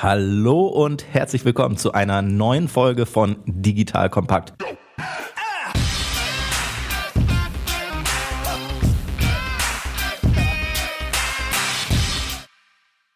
Hallo und herzlich willkommen zu einer neuen Folge von Digital Kompakt.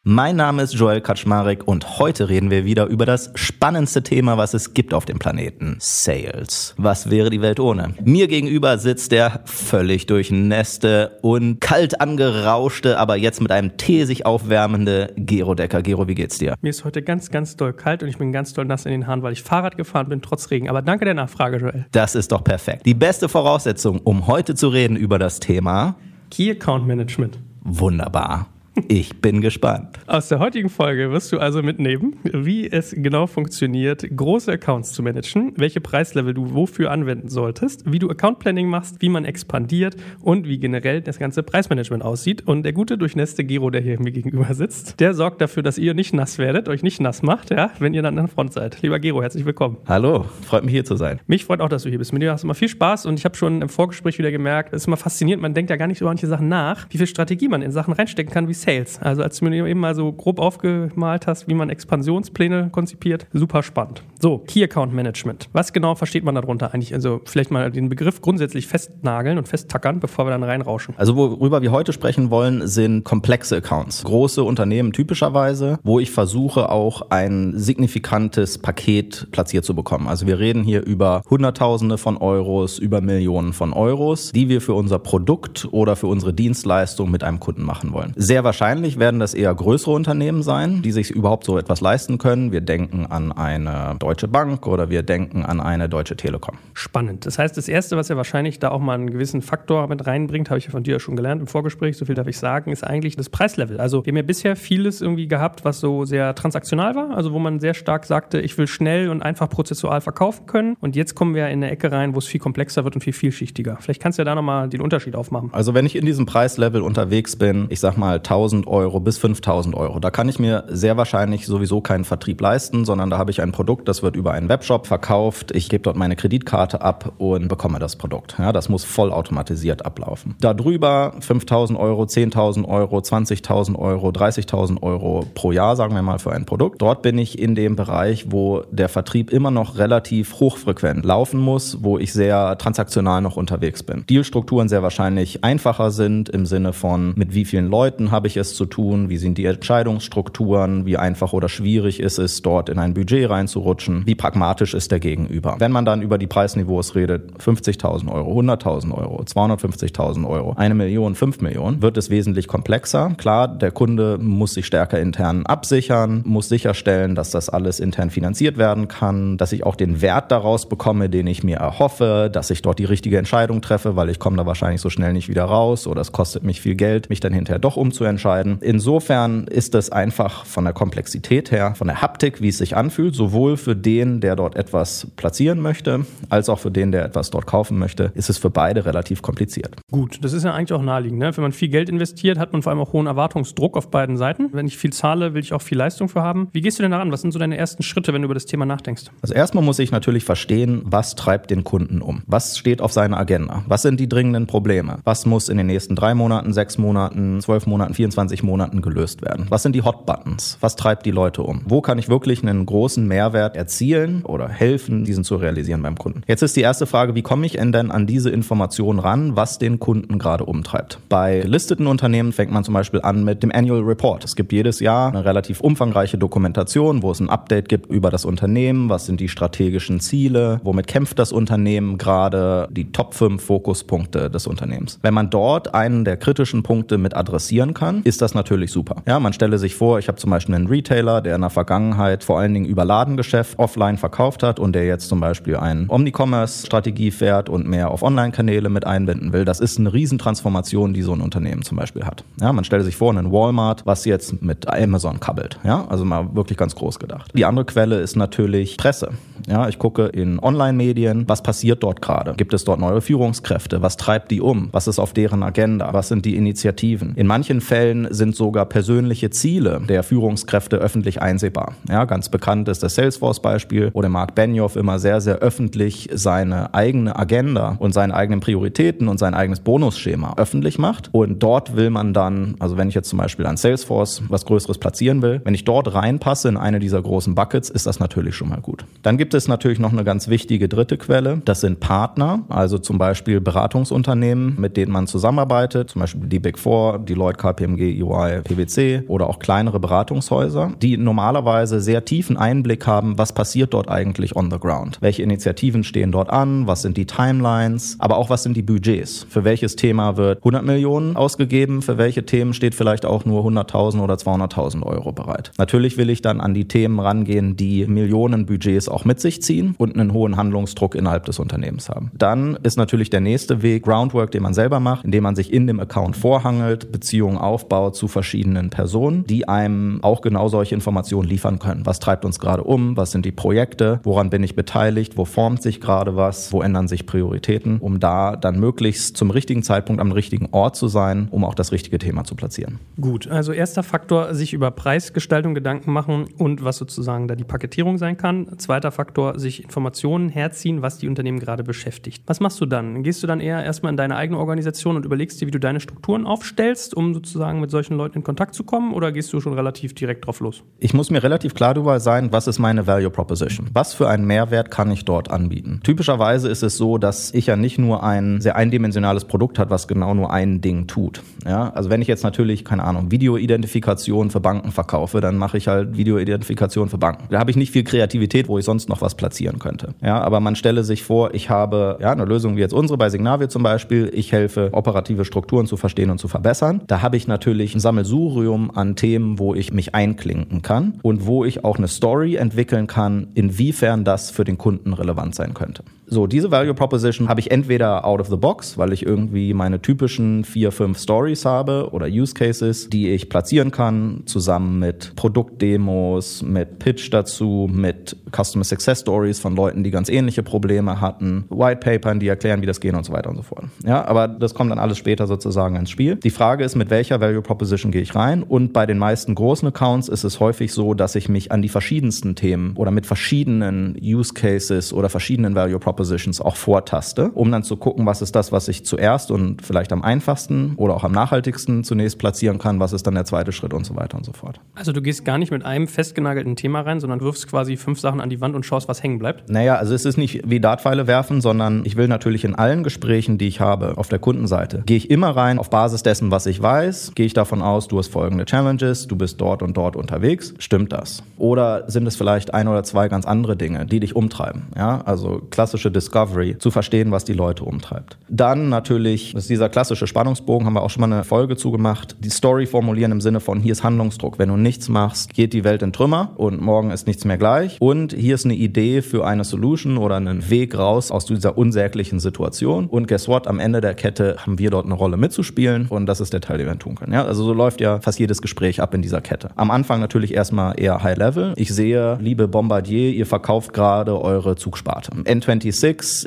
Mein Name ist Joel Kaczmarek und heute reden wir wieder über das spannendste Thema, was es gibt auf dem Planeten. Sales. Was wäre die Welt ohne? Mir gegenüber sitzt der völlig durchnässte und kalt angerauschte, aber jetzt mit einem Tee sich aufwärmende Gero Decker. Gero, wie geht's dir? Mir ist heute ganz, ganz doll kalt und ich bin ganz doll nass in den Haaren, weil ich Fahrrad gefahren bin, trotz Regen. Aber danke der Nachfrage, Joel. Das ist doch perfekt. Die beste Voraussetzung, um heute zu reden über das Thema Key Account Management. Wunderbar. Ich bin gespannt. Aus der heutigen Folge wirst du also mitnehmen, wie es genau funktioniert, große Accounts zu managen, welche Preislevel du wofür anwenden solltest, wie du Account Planning machst, wie man expandiert und wie generell das ganze Preismanagement aussieht. Und der gute durchnässte Gero, der hier mir gegenüber sitzt, der sorgt dafür, dass ihr nicht nass werdet, euch nicht nass macht, ja, wenn ihr dann an der Front seid. Lieber Gero, herzlich willkommen. Hallo, freut mich hier zu sein. Mich freut auch, dass du hier bist. Mit dir hast du immer viel Spaß und ich habe schon im Vorgespräch wieder gemerkt, es ist immer faszinierend, man denkt ja gar nicht über manche Sachen nach, wie viel Strategie man in Sachen reinstecken kann, wie Sales. Also als du mir eben mal so grob aufgemalt hast, wie man Expansionspläne konzipiert, super spannend. So, Key Account Management. Was genau versteht man darunter eigentlich? Also vielleicht mal den Begriff grundsätzlich festnageln und festtackern, bevor wir dann reinrauschen. Also worüber wir heute sprechen wollen, sind komplexe Accounts. Große Unternehmen typischerweise, wo ich versuche auch ein signifikantes Paket platziert zu bekommen. Also wir reden hier über Hunderttausende von Euros, über Millionen von Euros, die wir für unser Produkt oder für unsere Dienstleistung mit einem Kunden machen wollen. Sehr wahrscheinlich werden das eher größere Unternehmen sein, die sich überhaupt so etwas leisten können. Wir denken an eine Deutsche Bank oder wir denken an eine Deutsche Telekom. Spannend. Das heißt, das Erste, was ja wahrscheinlich da auch mal einen gewissen Faktor mit reinbringt, habe ich ja von dir schon gelernt im Vorgespräch, so viel darf ich sagen, ist eigentlich das Preislevel. Also wir haben ja bisher vieles irgendwie gehabt, was so sehr transaktional war, also wo man sehr stark sagte, ich will schnell und einfach prozessual verkaufen können. Und jetzt kommen wir in eine Ecke rein, wo es viel komplexer wird und viel vielschichtiger. Vielleicht kannst du ja da nochmal den Unterschied aufmachen. Also wenn ich in diesem Preislevel unterwegs bin, ich sag mal 1000 Euro Euro bis 5000 Euro. Da kann ich mir sehr wahrscheinlich sowieso keinen Vertrieb leisten, sondern da habe ich ein Produkt, das wird über einen Webshop verkauft. Ich gebe dort meine Kreditkarte ab und bekomme das Produkt. Ja, das muss vollautomatisiert ablaufen. Darüber 5000 Euro, 10.000 Euro, 20.000 Euro, 30.000 Euro pro Jahr, sagen wir mal, für ein Produkt. Dort bin ich in dem Bereich, wo der Vertrieb immer noch relativ hochfrequent laufen muss, wo ich sehr transaktional noch unterwegs bin. Dealstrukturen sehr wahrscheinlich einfacher sind im Sinne von, mit wie vielen Leuten habe ich es zu tun, wie sind die Entscheidungsstrukturen, wie einfach oder schwierig ist es, dort in ein Budget reinzurutschen, wie pragmatisch ist der Gegenüber. Wenn man dann über die Preisniveaus redet, 50.000 Euro, 100.000 Euro, 250.000 Euro, eine Million, fünf Millionen, wird es wesentlich komplexer. Klar, der Kunde muss sich stärker intern absichern, muss sicherstellen, dass das alles intern finanziert werden kann, dass ich auch den Wert daraus bekomme, den ich mir erhoffe, dass ich dort die richtige Entscheidung treffe, weil ich komme da wahrscheinlich so schnell nicht wieder raus oder es kostet mich viel Geld, mich dann hinterher doch umzuentscheiden. Insofern ist es einfach von der Komplexität her, von der Haptik, wie es sich anfühlt, sowohl für den, der dort etwas platzieren möchte, als auch für den, der etwas dort kaufen möchte, ist es für beide relativ kompliziert. Gut, das ist ja eigentlich auch naheliegend. Ne? Wenn man viel Geld investiert, hat man vor allem auch hohen Erwartungsdruck auf beiden Seiten. Wenn ich viel zahle, will ich auch viel Leistung für haben. Wie gehst du denn daran? Was sind so deine ersten Schritte, wenn du über das Thema nachdenkst? Also erstmal muss ich natürlich verstehen, was treibt den Kunden um? Was steht auf seiner Agenda? Was sind die dringenden Probleme? Was muss in den nächsten drei Monaten, sechs Monaten, zwölf Monaten, 24 Monaten Monaten gelöst werden? Was sind die Hot Buttons? Was treibt die Leute um? Wo kann ich wirklich einen großen Mehrwert erzielen oder helfen, diesen zu realisieren beim Kunden? Jetzt ist die erste Frage, wie komme ich denn an diese Information ran, was den Kunden gerade umtreibt? Bei gelisteten Unternehmen fängt man zum Beispiel an mit dem Annual Report. Es gibt jedes Jahr eine relativ umfangreiche Dokumentation, wo es ein Update gibt über das Unternehmen, was sind die strategischen Ziele, womit kämpft das Unternehmen gerade, die Top 5 Fokuspunkte des Unternehmens. Wenn man dort einen der kritischen Punkte mit adressieren kann, ist das natürlich super. Ja, man stelle sich vor, ich habe zum Beispiel einen Retailer, der in der Vergangenheit vor allen Dingen über Ladengeschäft offline verkauft hat und der jetzt zum Beispiel eine Omnicommerce-Strategie fährt und mehr auf Online-Kanäle mit einbinden will. Das ist eine Riesentransformation, die so ein Unternehmen zum Beispiel hat. Ja, man stelle sich vor, einen Walmart, was jetzt mit Amazon kabbelt. Ja, also mal wirklich ganz groß gedacht. Die andere Quelle ist natürlich Presse. Ja, ich gucke in Online-Medien, was passiert dort gerade? Gibt es dort neue Führungskräfte? Was treibt die um? Was ist auf deren Agenda? Was sind die Initiativen? In manchen Fällen Fällen sind sogar persönliche Ziele der Führungskräfte öffentlich einsehbar. Ja, ganz bekannt ist das Salesforce-Beispiel, wo der Mark Benioff immer sehr, sehr öffentlich seine eigene Agenda und seine eigenen Prioritäten und sein eigenes Bonusschema öffentlich macht. Und dort will man dann, also wenn ich jetzt zum Beispiel an Salesforce was Größeres platzieren will, wenn ich dort reinpasse in eine dieser großen Buckets, ist das natürlich schon mal gut. Dann gibt es natürlich noch eine ganz wichtige dritte Quelle. Das sind Partner, also zum Beispiel Beratungsunternehmen, mit denen man zusammenarbeitet, zum Beispiel die Big Four, Deloitte, KPMG, EY, PwC oder auch kleinere Beratungshäuser, die normalerweise sehr tiefen Einblick haben, was passiert dort eigentlich on the ground. Welche Initiativen stehen dort an? Was sind die Timelines? Aber auch was sind die Budgets? Für welches Thema wird 100 Millionen ausgegeben? Für welche Themen steht vielleicht auch nur 100.000 oder 200.000 Euro bereit? Natürlich will ich dann an die Themen rangehen, die Millionen Budgets auch mit sich ziehen und einen hohen Handlungsdruck innerhalb des Unternehmens haben. Dann ist natürlich der nächste Weg Groundwork, den man selber macht, indem man sich in dem Account vorhangelt, Beziehungen aufbaut zu verschiedenen Personen, die einem auch genau solche Informationen liefern können. Was treibt uns gerade um? Was sind die Projekte? Woran bin ich beteiligt? Wo formt sich gerade was? Wo ändern sich Prioritäten? Um da dann möglichst zum richtigen Zeitpunkt am richtigen Ort zu sein, um auch das richtige Thema zu platzieren. Gut, also erster Faktor, sich über Preisgestaltung Gedanken machen und was sozusagen da die Paketierung sein kann. Zweiter Faktor, sich Informationen herziehen, was die Unternehmen gerade beschäftigt. Was machst du dann? Gehst du dann eher erstmal in deine eigene Organisation und überlegst dir, wie du deine Strukturen aufstellst, um sozusagen mit solchen Leuten in Kontakt zu kommen oder gehst du schon relativ direkt drauf los? Ich muss mir relativ klar darüber sein, was ist meine Value Proposition? Was für einen Mehrwert kann ich dort anbieten? Typischerweise ist es so, dass ich ja nicht nur ein sehr eindimensionales Produkt hat, was genau nur ein Ding tut. Ja, also wenn ich jetzt natürlich, keine Ahnung, Videoidentifikation für Banken verkaufe, dann mache ich halt Videoidentifikation für Banken. Da habe ich nicht viel Kreativität, wo ich sonst noch was platzieren könnte. Ja, aber man stelle sich vor, ich habe ja eine Lösung wie jetzt unsere bei Signavio zum Beispiel. Ich helfe operative Strukturen zu verstehen und zu verbessern. Da habe ich natürlich ein Sammelsurium an Themen, wo ich mich einklinken kann und wo ich auch eine Story entwickeln kann, inwiefern das für den Kunden relevant sein könnte. So, diese Value Proposition habe ich entweder out of the box, weil ich irgendwie meine typischen vier, fünf Stories habe oder Use Cases, die ich platzieren kann, zusammen mit Produktdemos, mit Pitch dazu, mit Customer Success Stories von Leuten, die ganz ähnliche Probleme hatten, White Papern, die erklären, wie das geht und so weiter und so fort. Ja, aber das kommt dann alles später sozusagen ins Spiel. Die Frage ist, mit welcher Value Proposition gehe ich rein? Und bei den meisten großen Accounts ist es häufig so, dass ich mich an die verschiedensten Themen oder mit verschiedenen Use Cases oder verschiedenen Value Propositions Propositions auch vortaste, um dann zu gucken, was ist das, was ich zuerst und vielleicht am einfachsten oder auch am nachhaltigsten zunächst platzieren kann, was ist dann der zweite Schritt und so weiter und so fort. Also du gehst gar nicht mit einem festgenagelten Thema rein, sondern wirfst quasi fünf Sachen an die Wand und schaust, was hängen bleibt? Naja, also es ist nicht wie Dartpfeile werfen, sondern ich will natürlich in allen Gesprächen, die ich habe auf der Kundenseite, gehe ich immer rein auf Basis dessen, was ich weiß, gehe ich davon aus, du hast folgende Challenges, du bist dort und dort unterwegs, stimmt das? Oder sind es vielleicht ein oder zwei ganz andere Dinge, die dich umtreiben? Ja, also klassische Discovery, zu verstehen, was die Leute umtreibt. Dann natürlich ist dieser klassische Spannungsbogen, haben wir auch schon mal eine Folge zugemacht, die Story formulieren im Sinne von hier ist Handlungsdruck. Wenn du nichts machst, geht die Welt in Trümmer und morgen ist nichts mehr gleich. Und hier ist eine Idee für eine Solution oder einen Weg raus aus dieser unsäglichen Situation. Und guess what? Am Ende der Kette haben wir dort eine Rolle mitzuspielen und das ist der Teil, den wir tun können. Ja, also so läuft ja fast jedes Gespräch ab in dieser Kette. Am Anfang natürlich erstmal eher High Level. Ich sehe, liebe Bombardier, ihr verkauft gerade eure Zugsparte. N20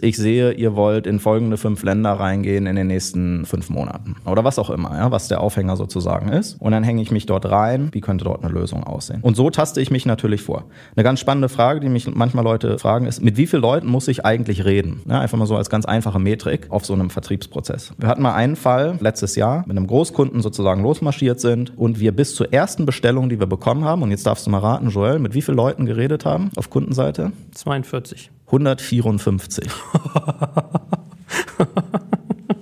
ich sehe, ihr wollt in folgende fünf Länder reingehen in den nächsten fünf Monaten. Oder was auch immer, ja, was der Aufhänger sozusagen ist. Und dann hänge ich mich dort rein, wie könnte dort eine Lösung aussehen. Und so taste ich mich natürlich vor. Eine ganz spannende Frage, die mich manchmal Leute fragen, ist, mit wie vielen Leuten muss ich eigentlich reden? Ja, einfach mal so als ganz einfache Metrik auf so einem Vertriebsprozess. Wir hatten mal einen Fall letztes Jahr, mit einem Großkunden sozusagen losmarschiert sind und wir bis zur ersten Bestellung, die wir bekommen haben, und jetzt darfst du mal raten, Joel, mit wie vielen Leuten geredet haben auf Kundenseite? 42. 154.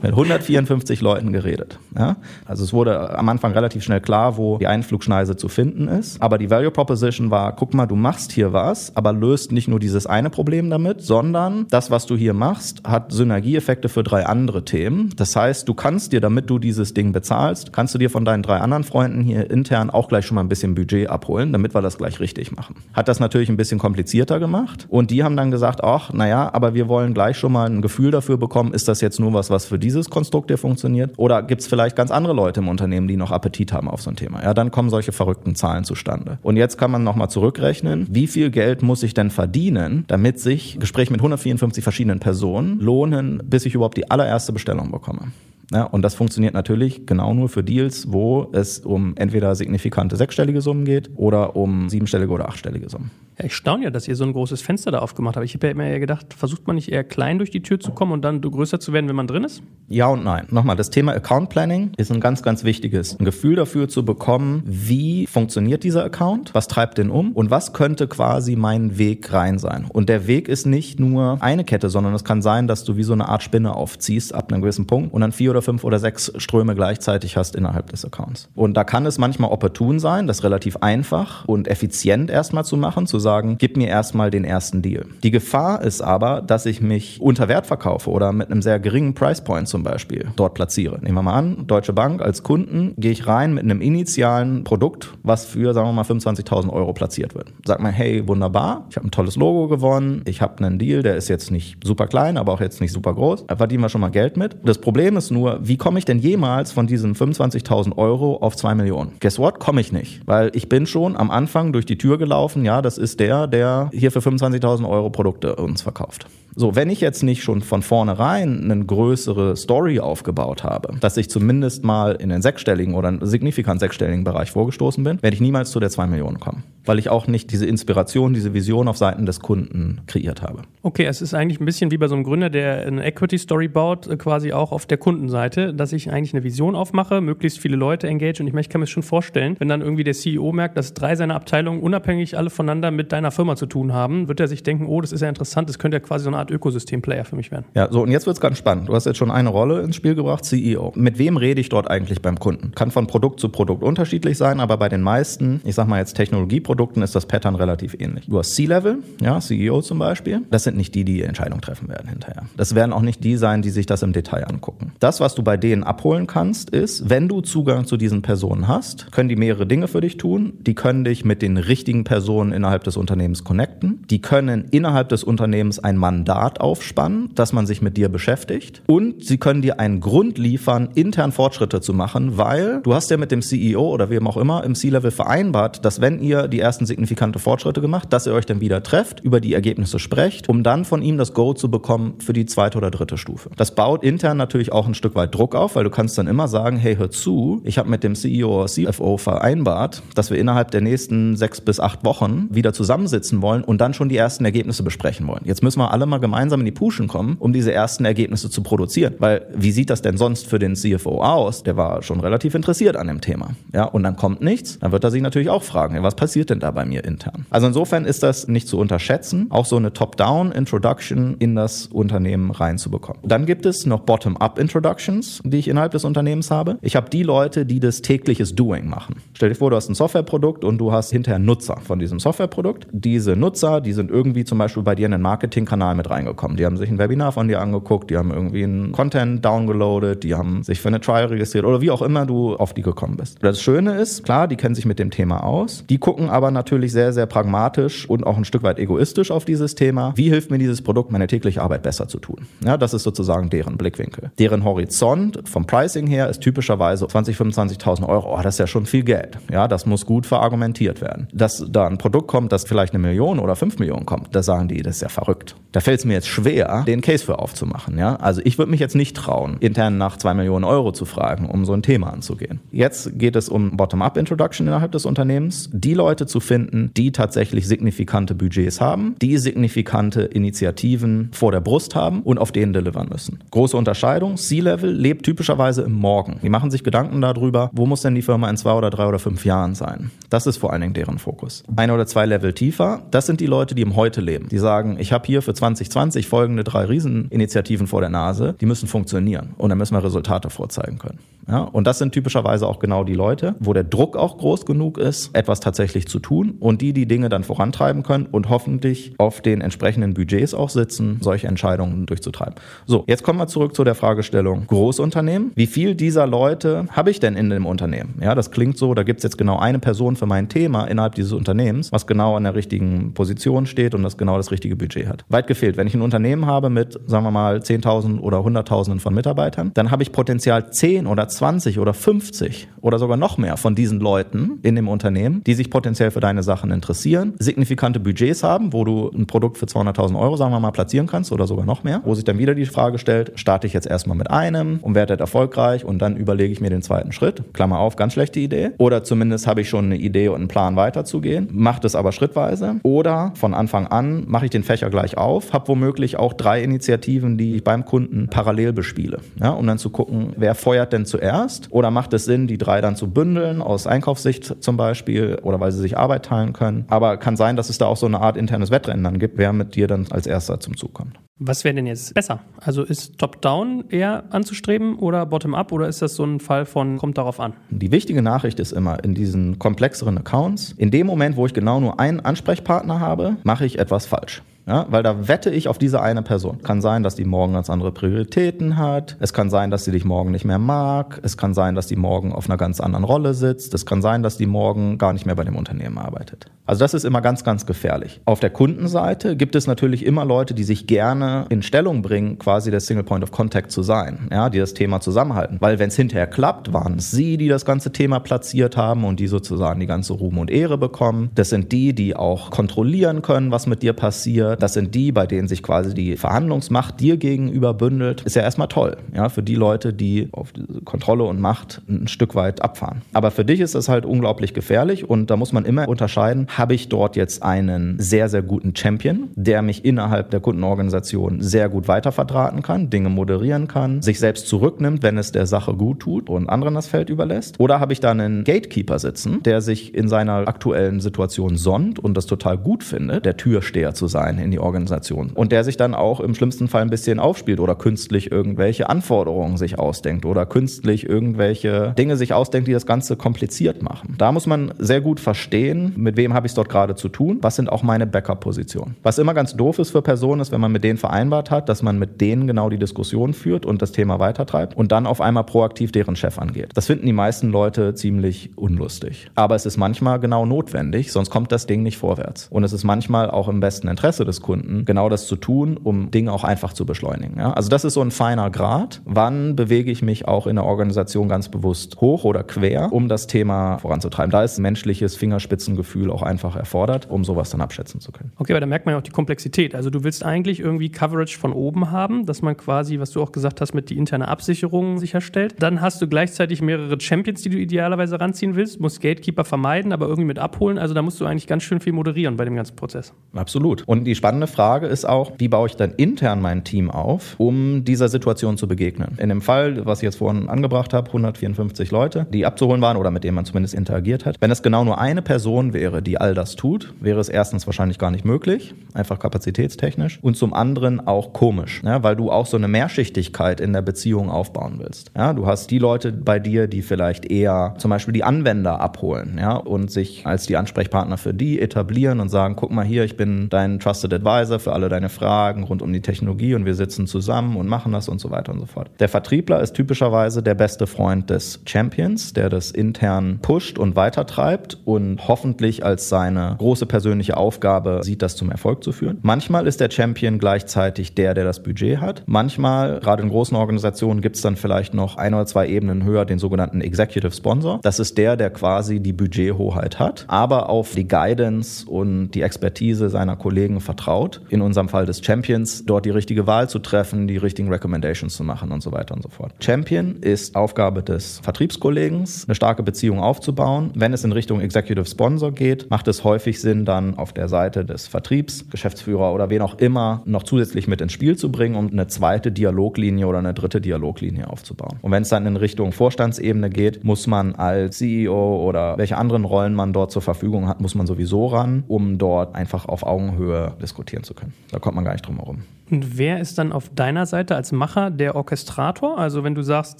mit 154 Leuten geredet. Ja? Also es wurde am Anfang relativ schnell klar, wo die Einflugschneise zu finden ist. Aber die Value Proposition war, guck mal, du machst hier was, aber löst nicht nur dieses eine Problem damit, sondern das, was du hier machst, hat Synergieeffekte für drei andere Themen. Das heißt, du kannst dir, damit du dieses Ding bezahlst, kannst du dir von deinen drei anderen Freunden hier intern auch gleich schon mal ein bisschen Budget abholen, damit wir das gleich richtig machen. Hat das natürlich ein bisschen komplizierter gemacht. Und die haben dann gesagt, ach, naja, aber wir wollen gleich schon mal ein Gefühl dafür bekommen, ist das jetzt nur was, was für diese dieses Konstrukt hier funktioniert? Oder gibt es vielleicht ganz andere Leute im Unternehmen, die noch Appetit haben auf so ein Thema? Ja, dann kommen solche verrückten Zahlen zustande. Und jetzt kann man nochmal zurückrechnen, wie viel Geld muss ich denn verdienen, damit sich Gespräche mit 154 verschiedenen Personen lohnen, bis ich überhaupt die allererste Bestellung bekomme. Ja, und das funktioniert natürlich genau nur für Deals, wo es um entweder signifikante sechsstellige Summen geht oder um siebenstellige oder achtstellige Summen. Ja, ich staune ja, dass ihr so ein großes Fenster da aufgemacht habt. Ich habe ja immer eher gedacht, versucht man nicht eher klein durch die Tür zu kommen und dann größer zu werden, wenn man drin ist? Ja und nein. Nochmal, das Thema Account Planning ist ein ganz, ganz wichtiges. Ein Gefühl dafür zu bekommen, wie funktioniert dieser Account, was treibt den um und was könnte quasi mein Weg rein sein. Und der Weg ist nicht nur eine Kette, sondern es kann sein, dass du wie so eine Art Spinne aufziehst ab einem gewissen Punkt und dann vier oder fünf oder sechs Ströme gleichzeitig hast innerhalb des Accounts. Und da kann es manchmal opportun sein, das relativ einfach und effizient erstmal zu machen, zu sagen, gib mir erstmal den ersten Deal. Die Gefahr ist aber, dass ich mich unter Wert verkaufe oder mit einem sehr geringen Price Point zum Beispiel dort platziere. Nehmen wir mal an, Deutsche Bank als Kunden gehe ich rein mit einem initialen Produkt, was für, sagen wir mal, 25.000 Euro platziert wird. Sag mal, hey, wunderbar, ich habe ein tolles Logo gewonnen, ich habe einen Deal, der ist jetzt nicht super klein, aber auch jetzt nicht super groß. Da verdienen wir schon mal Geld mit. Das Problem ist nur, wie komme ich denn jemals von diesen 25.000 Euro auf 2 Millionen? Guess what? Komme ich nicht, weil ich bin schon am Anfang durch die Tür gelaufen, ja, das ist der, der hier für 25.000 Euro Produkte uns verkauft. So, wenn ich jetzt nicht schon von vornherein eine größere Story aufgebaut habe, dass ich zumindest mal in den sechsstelligen oder signifikant sechsstelligen Bereich vorgestoßen bin, werde ich niemals zu der 2 Millionen kommen. Weil ich auch nicht diese Inspiration, diese Vision auf Seiten des Kunden kreiert habe. Okay, es ist eigentlich ein bisschen wie bei so einem Gründer, der eine Equity Story baut, äh, quasi auch auf der Kundenseite, dass ich eigentlich eine Vision aufmache, möglichst viele Leute engage und ich, ich kann mir schon vorstellen, wenn dann irgendwie der CEO merkt, dass drei seiner Abteilungen unabhängig alle voneinander mit deiner Firma zu tun haben, wird er sich denken, oh, das ist ja interessant, das könnte ja quasi so eine Art Ökosystem-Player für mich werden. Ja, so und jetzt wird's ganz spannend. Du hast jetzt schon eine Rolle ins Spiel gebracht, CEO. Mit wem rede ich dort eigentlich beim Kunden? Kann von Produkt zu Produkt unterschiedlich sein, aber bei den meisten, ich sag mal jetzt Technologieprodukten, ist das Pattern relativ ähnlich. Du hast C-Level, ja, CEO zum Beispiel. Das sind nicht die, die Entscheidungen treffen werden hinterher. Das werden auch nicht die sein, die sich das im Detail angucken. Das, was du bei denen abholen kannst, ist, wenn du Zugang zu diesen Personen hast, können die mehrere Dinge für dich tun. Die können dich mit den richtigen Personen innerhalb des Unternehmens connecten. Die können innerhalb des Unternehmens ein Mandat aufspannen, dass man sich mit dir beschäftigt. Und sie können dir einen Grund liefern, intern Fortschritte zu machen, weil du hast ja mit dem CEO oder wem auch immer im C-Level vereinbart, dass wenn ihr die ersten signifikante Fortschritte gemacht, dass ihr euch dann wieder trefft, über die Ergebnisse sprecht, um dann von ihm das Go zu bekommen für die zweite oder dritte Stufe. Das baut intern natürlich auch ein Stück weit Druck auf, weil du kannst dann immer sagen, hey, hör zu, ich habe mit dem CEO oder CFO vereinbart, dass wir innerhalb der nächsten sechs bis acht Wochen wieder zusammensitzen wollen und dann schon die ersten Ergebnisse besprechen wollen. Jetzt müssen wir alle mal gemeinsam in die Puschen kommen, um diese ersten Ergebnisse zu produzieren. Weil wie sieht das denn sonst für den CFO aus? Der war schon relativ interessiert an dem Thema. Ja, und dann kommt nichts. Dann wird er sich natürlich auch fragen, was passiert denn da bei mir intern? Also insofern ist das nicht zu unterschätzen, auch so eine Top-Down-Introduction in das Unternehmen reinzubekommen. Dann gibt es noch Bottom-Up-Introductions, die ich innerhalb des Unternehmens habe. Ich habe die Leute, die das tägliches Doing machen. Stell dir vor, du hast ein Softwareprodukt und du hast hinterher Nutzer von diesem Softwareprodukt. Diese Nutzer, die sind irgendwie zum Beispiel bei dir in den Marketingkanal mit reingekommen. Die haben sich ein Webinar von dir angeguckt, die haben irgendwie einen Content downgeloadet, die haben sich für eine Trial registriert oder wie auch immer du auf die gekommen bist. Das Schöne ist, klar, die kennen sich mit dem Thema aus. Die gucken aber natürlich sehr, sehr pragmatisch und auch ein Stück weit egoistisch auf dieses Thema. Wie hilft mir dieses Produkt, meine tägliche Arbeit besser zu tun? Ja, das ist sozusagen deren Blickwinkel. Deren Horizont vom Pricing her ist typischerweise 20, 25.000 Euro. Oh, das ist ja schon viel Geld. Ja, das muss gut verargumentiert werden. Dass da ein Produkt kommt, das vielleicht eine Million oder fünf Millionen kommt, da sagen die, das ist ja verrückt. Da fällt es mir jetzt schwer, den Case für aufzumachen. Ja, also ich würde mich jetzt nicht trauen, intern nach zwei Millionen Euro zu fragen, um so ein Thema anzugehen. Jetzt geht es um Bottom-up-Introduction innerhalb des Unternehmens, die Leute zu finden, die tatsächlich signifikante Budgets haben, die signifikante Initiativen vor der Brust haben und auf denen delivern müssen. Große Unterscheidung, C-Level lebt typischerweise im Morgen. Die machen sich Gedanken darüber, wo muss denn die Firma in zwei oder drei oder fünf Jahren sein. Das ist vor allen Dingen deren Fokus. Ein oder zwei Level tiefer, das sind die Leute, die im Heute leben. Die sagen, ich habe hier für 2020 folgende drei Rieseninitiativen vor der Nase, die müssen funktionieren und dann müssen wir Resultate vorzeigen können. Ja, und das sind typischerweise auch genau die Leute, wo der Druck auch groß genug ist, etwas tatsächlich zu tun und die die Dinge dann vorantreiben können und hoffentlich auf den entsprechenden Budgets auch sitzen, solche Entscheidungen durchzutreiben. So, jetzt kommen wir zurück zu der Fragestellung Großunternehmen. Wie viel dieser Leute habe ich denn in dem Unternehmen? Ja, das klingt so, da gibt es jetzt genau eine Person für mein Thema innerhalb dieses Unternehmens, was genau an der richtigen Position steht und das genau das richtige Budget hat. Weit gefehlt, wenn ich ein Unternehmen habe mit, sagen wir mal, 10.000 oder 100.000 von Mitarbeitern, dann habe ich Potenzial 10 oder 20 oder 50 oder sogar noch mehr von diesen Leuten in dem Unternehmen, die sich potenziell für deine Sachen interessieren, signifikante Budgets haben, wo du ein Produkt für 200.000 Euro, sagen wir mal, platzieren kannst oder sogar noch mehr, wo sich dann wieder die Frage stellt, starte ich jetzt erstmal mit einem und werde erfolgreich und dann überlege ich mir den zweiten Schritt. Klammer auf, ganz schlechte Idee. Oder zumindest habe ich schon eine Idee und einen Plan weiterzugehen, mache das aber schrittweise. Oder von Anfang an mache ich den Fächer gleich auf, habe womöglich auch drei Initiativen, die ich beim Kunden parallel bespiele, ja, um dann zu gucken, wer feuert denn zuerst oder macht es Sinn, die drei dann zu bündeln, aus Einkaufssicht zum Beispiel oder weil sie sich Arbeit teilen können. Aber kann sein, dass es da auch so eine Art internes Wettrennen dann gibt, wer mit dir dann als erster zum Zug kommt. Was wäre denn jetzt besser? Also ist Top-Down eher anzustreben oder Bottom-up oder ist das so ein Fall von kommt darauf an? Die wichtige Nachricht ist immer in diesen komplexeren Accounts, in dem Moment, wo ich genau nur einen Ansprechpartner habe, mache ich etwas falsch. Ja, weil da wette ich auf diese eine Person. Kann sein, dass die morgen ganz andere Prioritäten hat. Es kann sein, dass sie dich morgen nicht mehr mag. Es kann sein, dass die morgen auf einer ganz anderen Rolle sitzt. Es kann sein, dass die morgen gar nicht mehr bei dem Unternehmen arbeitet. Also das ist immer ganz, ganz gefährlich. Auf der Kundenseite gibt es natürlich immer Leute, die sich gerne in Stellung bringen, quasi der Single Point of Contact zu sein, ja, die das Thema zusammenhalten. Weil wenn es hinterher klappt, waren es sie, die das ganze Thema platziert haben und die sozusagen die ganze Ruhm und Ehre bekommen. Das sind die, die auch kontrollieren können, was mit dir passiert das sind die, bei denen sich quasi die Verhandlungsmacht dir gegenüber bündelt. Ist ja erstmal toll, ja, für die Leute, die auf Kontrolle und Macht ein Stück weit abfahren. Aber für dich ist das halt unglaublich gefährlich und da muss man immer unterscheiden, habe ich dort jetzt einen sehr, sehr guten Champion, der mich innerhalb der Kundenorganisation sehr gut weiterverdrahten kann, Dinge moderieren kann, sich selbst zurücknimmt, wenn es der Sache gut tut und anderen das Feld überlässt? Oder habe ich da einen Gatekeeper sitzen, der sich in seiner aktuellen Situation sonnt und das total gut findet, der Türsteher zu sein in die Organisation. Und der sich dann auch im schlimmsten Fall ein bisschen aufspielt oder künstlich irgendwelche Anforderungen sich ausdenkt oder künstlich irgendwelche Dinge sich ausdenkt, die das Ganze kompliziert machen. Da muss man sehr gut verstehen, mit wem habe ich es dort gerade zu tun, was sind auch meine Backup-Positionen. Was immer ganz doof ist für Personen, ist, wenn man mit denen vereinbart hat, dass man mit denen genau die Diskussion führt und das Thema weitertreibt und dann auf einmal proaktiv deren Chef angeht. Das finden die meisten Leute ziemlich unlustig. Aber es ist manchmal genau notwendig, sonst kommt das Ding nicht vorwärts. Und es ist manchmal auch im besten Interesse des Kunden, genau das zu tun, um Dinge auch einfach zu beschleunigen. Ja? Also das ist so ein feiner Grad. Wann bewege ich mich auch in der Organisation ganz bewusst hoch oder quer, um das Thema voranzutreiben? Da ist menschliches Fingerspitzengefühl auch einfach erfordert, um sowas dann abschätzen zu können. Okay, aber da merkt man ja auch die Komplexität. Also du willst eigentlich irgendwie Coverage von oben haben, dass man quasi, was du auch gesagt hast, mit die interne Absicherung sicherstellt. Dann hast du gleichzeitig mehrere Champions, die du idealerweise ranziehen willst, musst Gatekeeper vermeiden, aber irgendwie mit abholen. Also da musst du eigentlich ganz schön viel moderieren bei dem ganzen Prozess. Absolut. Und die spannende Frage ist auch, wie baue ich dann intern mein Team auf, um dieser Situation zu begegnen. In dem Fall, was ich jetzt vorhin angebracht habe, 154 Leute, die abzuholen waren oder mit denen man zumindest interagiert hat. Wenn es genau nur eine Person wäre, die all das tut, wäre es erstens wahrscheinlich gar nicht möglich, einfach kapazitätstechnisch und zum anderen auch komisch, ja, weil du auch so eine Mehrschichtigkeit in der Beziehung aufbauen willst. Ja, du hast die Leute bei dir, die vielleicht eher zum Beispiel die Anwender abholen ja, und sich als die Ansprechpartner für die etablieren und sagen, guck mal hier, ich bin dein Trusted Advisor für alle deine Fragen rund um die Technologie und wir sitzen zusammen und machen das und so weiter und so fort. Der Vertriebler ist typischerweise der beste Freund des Champions, der das intern pusht und weitertreibt und hoffentlich als seine große persönliche Aufgabe sieht, das zum Erfolg zu führen. Manchmal ist der Champion gleichzeitig der, der das Budget hat. Manchmal, gerade in großen Organisationen, gibt es dann vielleicht noch ein oder zwei Ebenen höher den sogenannten Executive Sponsor. Das ist der, der quasi die Budgethoheit hat, aber auf die Guidance und die Expertise seiner Kollegen vertraut in unserem Fall des Champions, dort die richtige Wahl zu treffen, die richtigen Recommendations zu machen und so weiter und so fort. Champion ist Aufgabe des Vertriebskollegen, eine starke Beziehung aufzubauen. Wenn es in Richtung Executive Sponsor geht, macht es häufig Sinn, dann auf der Seite des Vertriebs, Geschäftsführer oder wen auch immer noch zusätzlich mit ins Spiel zu bringen, um eine zweite Dialoglinie oder eine dritte Dialoglinie aufzubauen. Und wenn es dann in Richtung Vorstandsebene geht, muss man als CEO oder welche anderen Rollen man dort zur Verfügung hat, muss man sowieso ran, um dort einfach auf Augenhöhe diskutieren zu können. Da kommt man gar nicht drum herum. Und wer ist dann auf deiner Seite als Macher der Orchestrator? Also wenn du sagst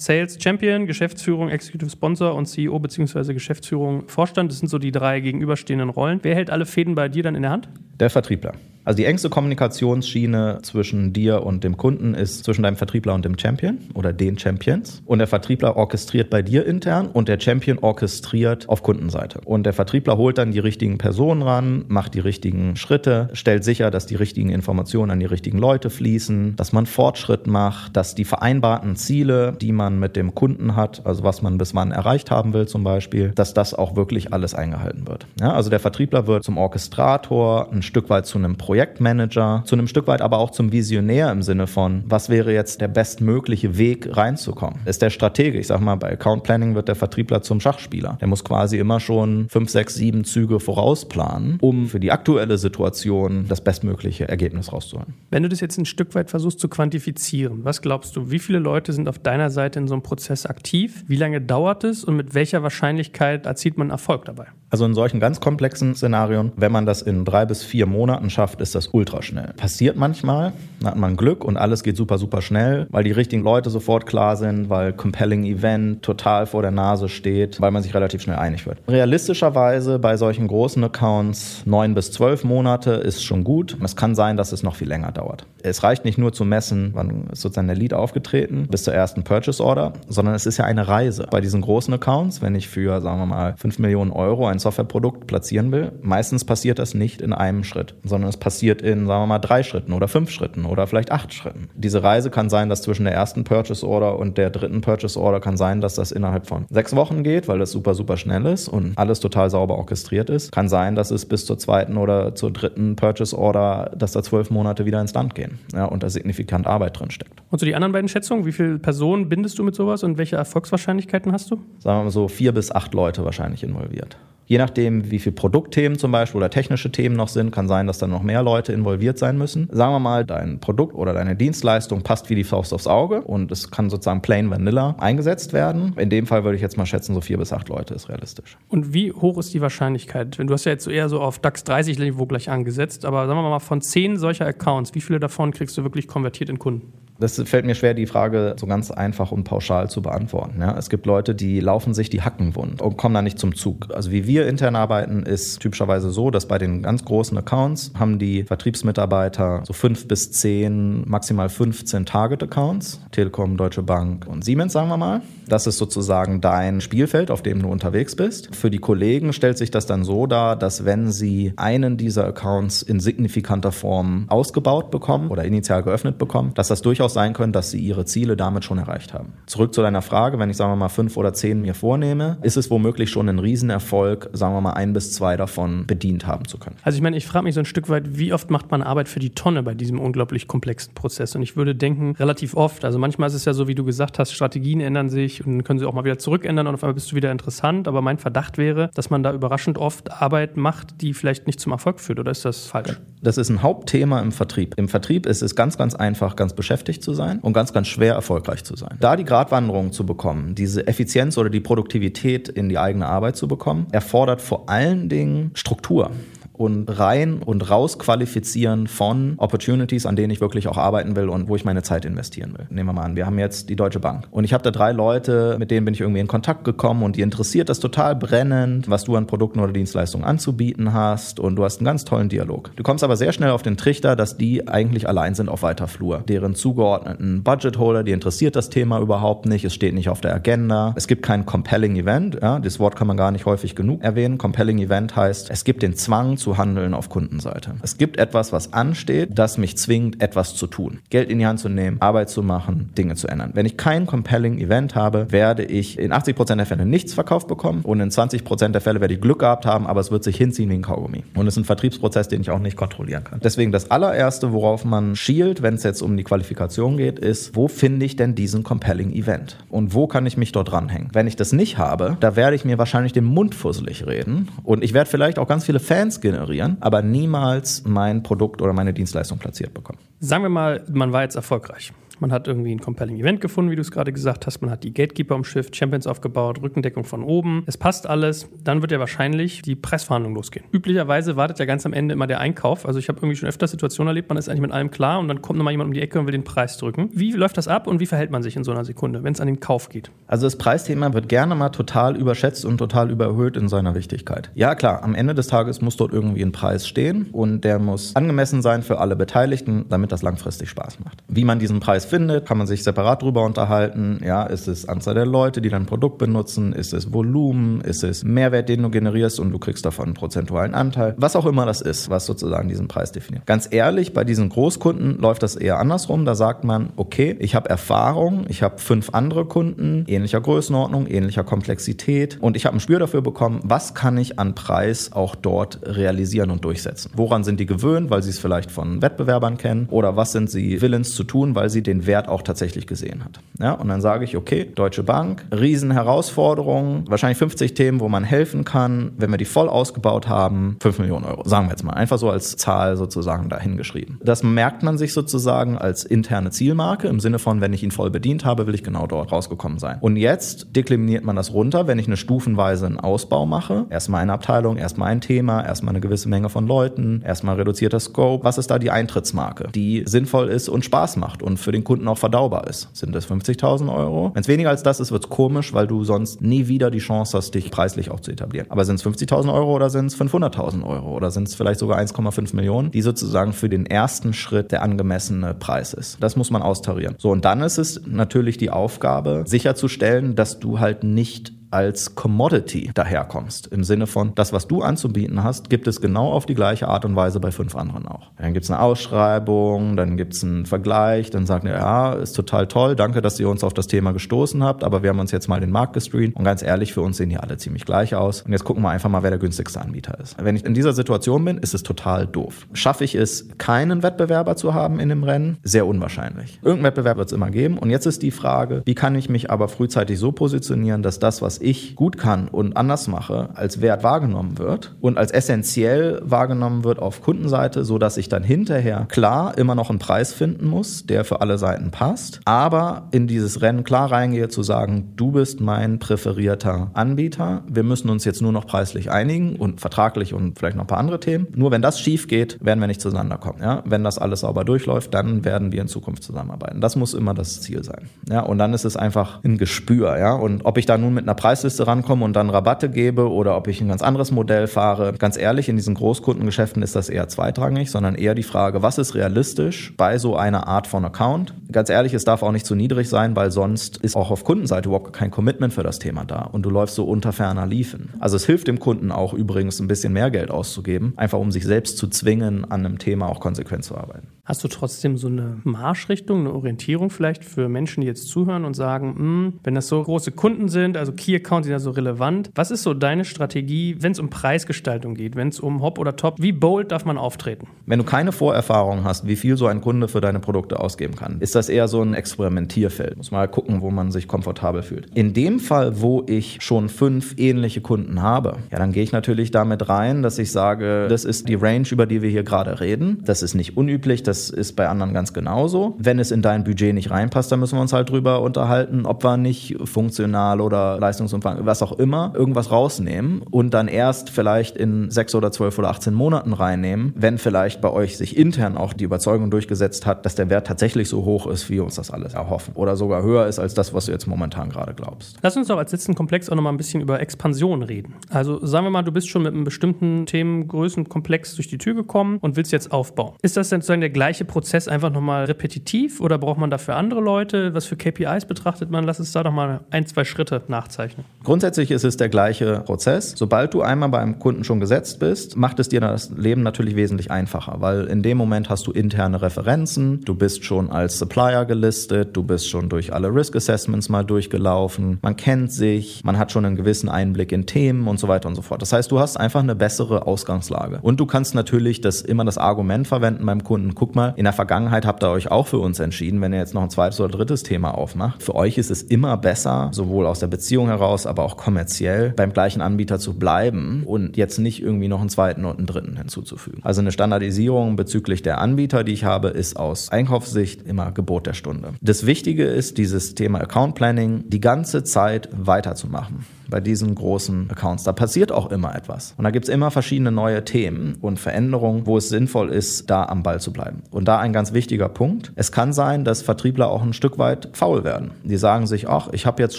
Sales Champion, Geschäftsführung, Executive Sponsor und CEO bzw. Geschäftsführung Vorstand, das sind so die drei gegenüberstehenden Rollen. Wer hält alle Fäden bei dir dann in der Hand? Der Vertriebler. Also die engste Kommunikationsschiene zwischen dir und dem Kunden ist zwischen deinem Vertriebler und dem Champion oder den Champions. Und der Vertriebler orchestriert bei dir intern und der Champion orchestriert auf Kundenseite. Und der Vertriebler holt dann die richtigen Personen ran, macht die richtigen Schritte, stellt sicher, dass die richtigen Informationen an die richtigen Leute fließen, dass man Fortschritt macht, dass die vereinbarten Ziele, die man mit dem Kunden hat, also was man bis wann erreicht haben will zum Beispiel, dass das auch wirklich alles eingehalten wird. Ja, also der Vertriebler wird zum Orchestrator, ein Stück weit zu einem Projektmanager, zu einem Stück weit aber auch zum Visionär im Sinne von, was wäre jetzt der bestmögliche Weg reinzukommen? Ist der Stratege, ich sag mal, bei Account Planning wird der Vertriebler zum Schachspieler. Der muss quasi immer schon fünf, sechs, sieben Züge vorausplanen, um für die aktuelle Situation das bestmögliche Ergebnis rauszuholen. Wenn du das jetzt ein Stück weit versuchst zu quantifizieren, was glaubst du, wie viele Leute sind auf deiner Seite in so einem Prozess aktiv? Wie lange dauert es und mit welcher Wahrscheinlichkeit erzielt man Erfolg dabei? Also in solchen ganz komplexen Szenarien, wenn man das in drei bis vier Monaten schafft, ist das ultra schnell. Passiert manchmal, dann hat man Glück und alles geht super, super schnell, weil die richtigen Leute sofort klar sind, weil compelling Event total vor der Nase steht, weil man sich relativ schnell einig wird. Realistischerweise bei solchen großen Accounts neun bis zwölf Monate ist schon gut. Es kann sein, dass es noch viel länger dauert. Es reicht nicht nur zu messen, wann ist sozusagen der Lead aufgetreten, bis zur ersten Purchase Order, sondern es ist ja eine Reise. Bei diesen großen Accounts, wenn ich für, sagen wir mal, fünf Millionen Euro ein Softwareprodukt platzieren will, meistens passiert das nicht in einem Schritt, sondern es passiert in, sagen wir mal, drei Schritten oder fünf Schritten oder vielleicht acht Schritten. Diese Reise kann sein, dass zwischen der ersten Purchase Order und der dritten Purchase Order kann sein, dass das innerhalb von sechs Wochen geht, weil das super, super schnell ist und alles total sauber orchestriert ist. Kann sein, dass es bis zur zweiten oder zur dritten Purchase Order, dass da zwölf Monate wieder ins Land gehen ja, und da signifikant Arbeit drin steckt. Und so die anderen beiden Schätzungen, wie viele Personen bindest du mit sowas und welche Erfolgswahrscheinlichkeiten hast du? Sagen wir mal so vier bis acht Leute wahrscheinlich involviert. Je nachdem, wie viele Produktthemen zum Beispiel oder technische Themen noch sind, kann sein, dass dann noch mehr Leute involviert sein müssen. Sagen wir mal, dein Produkt oder deine Dienstleistung passt wie die Faust aufs Auge und es kann sozusagen plain vanilla eingesetzt werden. In dem Fall würde ich jetzt mal schätzen, so vier bis acht Leute ist realistisch. Und wie hoch ist die Wahrscheinlichkeit? Du hast ja jetzt eher so auf DAX 30 Niveau gleich angesetzt, aber sagen wir mal von zehn solcher Accounts, wie viele davon kriegst du wirklich konvertiert in Kunden? Das fällt mir schwer, die Frage so ganz einfach und pauschal zu beantworten. Ja, es gibt Leute, die laufen sich die Hacken wund und kommen da nicht zum Zug. Also wie wir intern arbeiten, ist typischerweise so, dass bei den ganz großen Accounts haben die Vertriebsmitarbeiter so fünf bis zehn, maximal 15 Target-Accounts. Telekom, Deutsche Bank und Siemens, sagen wir mal. Das ist sozusagen dein Spielfeld, auf dem du unterwegs bist. Für die Kollegen stellt sich das dann so dar, dass wenn sie einen dieser Accounts in signifikanter Form ausgebaut bekommen oder initial geöffnet bekommen, dass das durchaus sein könnte, dass sie ihre Ziele damit schon erreicht haben. Zurück zu deiner Frage, wenn ich sagen wir mal fünf oder zehn mir vornehme, ist es womöglich schon ein Riesenerfolg, sagen wir mal ein bis zwei davon bedient haben zu können. Also ich meine, ich frage mich so ein Stück weit, wie oft macht man Arbeit für die Tonne bei diesem unglaublich komplexen Prozess? Und ich würde denken, relativ oft. Also manchmal ist es ja so, wie du gesagt hast, Strategien ändern sich und können sie auch mal wieder zurückändern und auf einmal bist du wieder interessant. Aber mein Verdacht wäre, dass man da überraschend oft Arbeit macht, die vielleicht nicht zum Erfolg führt. Oder ist das falsch? Das ist ein Hauptthema im Vertrieb. Im Vertrieb ist es ganz, ganz einfach, ganz beschäftigt zu sein und ganz, ganz schwer erfolgreich zu sein. Da die Gratwanderung zu bekommen, diese Effizienz oder die Produktivität in die eigene Arbeit zu bekommen, erfordert vor allen Dingen Struktur und rein und raus qualifizieren von Opportunities, an denen ich wirklich auch arbeiten will und wo ich meine Zeit investieren will. Nehmen wir mal an, wir haben jetzt die Deutsche Bank und ich habe da drei Leute, mit denen bin ich irgendwie in Kontakt gekommen und die interessiert das total brennend, was du an Produkten oder Dienstleistungen anzubieten hast und du hast einen ganz tollen Dialog. Du kommst aber sehr schnell auf den Trichter, dass die eigentlich allein sind auf weiter Flur. Deren zugeordneten Budgetholder, die interessiert das Thema überhaupt nicht, es steht nicht auf der Agenda, es gibt kein compelling Event, ja, das Wort kann man gar nicht häufig genug erwähnen. Compelling Event heißt, es gibt den Zwang zu handeln auf Kundenseite. Es gibt etwas, was ansteht, das mich zwingt, etwas zu tun. Geld in die Hand zu nehmen, Arbeit zu machen, Dinge zu ändern. Wenn ich kein compelling Event habe, werde ich in 80 Prozent der Fälle nichts verkauft bekommen und in 20 Prozent der Fälle werde ich Glück gehabt haben, aber es wird sich hinziehen wie ein Kaugummi. Und es ist ein Vertriebsprozess, den ich auch nicht kontrollieren kann. Deswegen das allererste, worauf man schielt, wenn es jetzt um die Qualifikation geht, ist, wo finde ich denn diesen compelling Event? Und wo kann ich mich dort dranhängen? Wenn ich das nicht habe, da werde ich mir wahrscheinlich den Mund fusselig reden und ich werde vielleicht auch ganz viele Fans generieren, aber niemals mein Produkt oder meine Dienstleistung platziert bekommen. Sagen wir mal, man war jetzt erfolgreich. Man hat irgendwie ein compelling Event gefunden, wie du es gerade gesagt hast. Man hat die Gatekeeper im Schiff, Champions aufgebaut, Rückendeckung von oben. Es passt alles. Dann wird ja wahrscheinlich die Preisverhandlung losgehen. Üblicherweise wartet ja ganz am Ende immer der Einkauf. Also ich habe irgendwie schon öfter Situationen erlebt, man ist eigentlich mit allem klar und dann kommt nochmal jemand um die Ecke und will den Preis drücken. Wie läuft das ab und wie verhält man sich in so einer Sekunde, wenn es an den Kauf geht? Also das Preisthema wird gerne mal total überschätzt und total überhöht in seiner Wichtigkeit. Ja klar, am Ende des Tages muss dort irgendwie ein Preis stehen und der muss angemessen sein für alle Beteiligten, damit das langfristig Spaß macht. Wie man diesen Preis findet, kann man sich separat drüber unterhalten. Ja, ist es Anzahl der Leute, die dein Produkt benutzen? Ist es Volumen? Ist es Mehrwert, den du generierst und du kriegst davon einen prozentualen Anteil? Was auch immer das ist, was sozusagen diesen Preis definiert. Ganz ehrlich, bei diesen Großkunden läuft das eher andersrum. Da sagt man, okay, ich habe Erfahrung, ich habe fünf andere Kunden, ähnlicher Größenordnung, ähnlicher Komplexität und ich habe ein Spür dafür bekommen, was kann ich an Preis auch dort realisieren und durchsetzen. Woran sind die gewöhnt, weil sie es vielleicht von Wettbewerbern kennen oder was sind sie willens zu tun, weil sie den Wert auch tatsächlich gesehen hat. Ja, und dann sage ich, okay, Deutsche Bank, Riesenherausforderung, wahrscheinlich 50 Themen, wo man helfen kann. Wenn wir die voll ausgebaut haben, 5 Millionen Euro, sagen wir jetzt mal, einfach so als Zahl sozusagen dahingeschrieben. Das merkt man sich sozusagen als interne Zielmarke im Sinne von, wenn ich ihn voll bedient habe, will ich genau dort rausgekommen sein. Und jetzt dekliminiert man das runter, wenn ich eine stufenweise einen Ausbau mache. Erstmal eine Abteilung, erstmal ein Thema, erstmal eine gewisse Menge von Leuten, erstmal reduzierter Scope. Was ist da die Eintrittsmarke, die sinnvoll ist und Spaß macht und für den Kunden auch verdaubar ist? Sind das 50.000 Euro? Wenn es weniger als das ist, wird es komisch, weil du sonst nie wieder die Chance hast, dich preislich auch zu etablieren. Aber sind es 50.000 Euro oder sind es 500.000 Euro oder sind es vielleicht sogar 1,5 Millionen, die sozusagen für den ersten Schritt der angemessene Preis ist? Das muss man austarieren. So, und dann ist es natürlich die Aufgabe, sicherzustellen, dass du halt nicht als Commodity daherkommst. Im Sinne von, das, was du anzubieten hast, gibt es genau auf die gleiche Art und Weise bei fünf anderen auch. Dann gibt es eine Ausschreibung, dann gibt es einen Vergleich, dann sagt er, ja, ist total toll, danke, dass ihr uns auf das Thema gestoßen habt, aber wir haben uns jetzt mal den Markt gestreamt und ganz ehrlich, für uns sehen die alle ziemlich gleich aus. Und jetzt gucken wir einfach mal, wer der günstigste Anbieter ist. Wenn ich in dieser Situation bin, ist es total doof. Schaffe ich es, keinen Wettbewerber zu haben in dem Rennen? Sehr unwahrscheinlich. Irgendeinen Wettbewerb wird es immer geben. Und jetzt ist die Frage, wie kann ich mich aber frühzeitig so positionieren, dass das, was ich gut kann und anders mache, als Wert wahrgenommen wird und als essentiell wahrgenommen wird auf Kundenseite, so dass ich dann hinterher klar immer noch einen Preis finden muss, der für alle Seiten passt, aber in dieses Rennen klar reingehe zu sagen, du bist mein präferierter Anbieter, wir müssen uns jetzt nur noch preislich einigen und vertraglich und vielleicht noch ein paar andere Themen. Nur wenn das schief geht, werden wir nicht zueinander kommen. Ja? Wenn das alles sauber durchläuft, dann werden wir in Zukunft zusammenarbeiten. Das muss immer das Ziel sein. Ja? Und dann ist es einfach ein Gespür. Ja? Und ob ich da nun mit einer Preisliste rankomme und dann Rabatte gebe oder ob ich ein ganz anderes Modell fahre. Ganz ehrlich, in diesen Großkundengeschäften ist das eher zweitrangig, sondern eher die Frage, was ist realistisch bei so einer Art von Account? Ganz ehrlich, es darf auch nicht zu niedrig sein, weil sonst ist auch auf Kundenseite überhaupt kein Commitment für das Thema da und du läufst so unter ferner Liefen. Also es hilft dem Kunden auch übrigens ein bisschen mehr Geld auszugeben, einfach um sich selbst zu zwingen, an einem Thema auch konsequent zu arbeiten. Hast du trotzdem so eine Marschrichtung, eine Orientierung vielleicht für Menschen, die jetzt zuhören und sagen, hm, wenn das so große Kunden sind, also Key Accounts sind ja so relevant, was ist so deine Strategie, wenn es um Preisgestaltung geht, wenn es um Hop oder Top, wie bold darf man auftreten? Wenn du keine Vorerfahrung hast, wie viel so ein Kunde für deine Produkte ausgeben kann, ist das eher so ein Experimentierfeld. Muss mal gucken, wo man sich komfortabel fühlt. In dem Fall, wo ich schon fünf ähnliche Kunden habe, ja, dann gehe ich natürlich damit rein, dass ich sage, das ist die Range, über die wir hier gerade reden. Das ist nicht unüblich, das ist bei anderen ganz genauso. Wenn es in dein Budget nicht reinpasst, dann müssen wir uns halt drüber unterhalten, ob wir nicht funktional oder Leistungsumfang, was auch immer, irgendwas rausnehmen und dann erst vielleicht in sechs oder zwölf oder 18 Monaten reinnehmen, wenn vielleicht bei euch sich intern auch die Überzeugung durchgesetzt hat, dass der Wert tatsächlich so hoch ist, wie wir uns das alles erhoffen. Oder sogar höher ist als das, was du jetzt momentan gerade glaubst. Lass uns doch als letzten Komplex auch noch mal ein bisschen über Expansion reden. Also sagen wir mal, du bist schon mit einem bestimmten Themengrößenkomplex durch die Tür gekommen und willst jetzt aufbauen. Ist das denn sozusagen der gleiche Prozess einfach nochmal repetitiv oder braucht man dafür andere Leute? Was für KPIs betrachtet man? Lass uns da doch mal ein, zwei Schritte nachzeichnen. Grundsätzlich ist es der gleiche Prozess. Sobald du einmal beim Kunden schon gesetzt bist, macht es dir das Leben natürlich wesentlich einfacher, weil in dem Moment hast du interne Referenzen, du bist schon als Supplier gelistet, du bist schon durch alle Risk Assessments mal durchgelaufen, man kennt sich, man hat schon einen gewissen Einblick in Themen und so weiter und so fort. Das heißt, du hast einfach eine bessere Ausgangslage. Und du kannst natürlich das immer das Argument verwenden beim Kunden, guck mal, in der Vergangenheit habt ihr euch auch für uns entschieden, wenn ihr jetzt noch ein zweites oder drittes Thema aufmacht. Für euch ist es immer besser, sowohl aus der Beziehung heraus, aber auch kommerziell beim gleichen Anbieter zu bleiben und jetzt nicht irgendwie noch einen zweiten und einen dritten hinzuzufügen. Also eine Standardisierung bezüglich der Anbieter, die ich habe, ist aus Einkaufssicht immer Gebot der Stunde. Das Wichtige ist, dieses Thema Account Planning die ganze Zeit weiterzumachen bei diesen großen Accounts. Da passiert auch immer etwas. Und da gibt es immer verschiedene neue Themen und Veränderungen, wo es sinnvoll ist, da am Ball zu bleiben. Und da ein ganz wichtiger Punkt. Es kann sein, dass Vertriebler auch ein Stück weit faul werden. Die sagen sich, ach, ich habe jetzt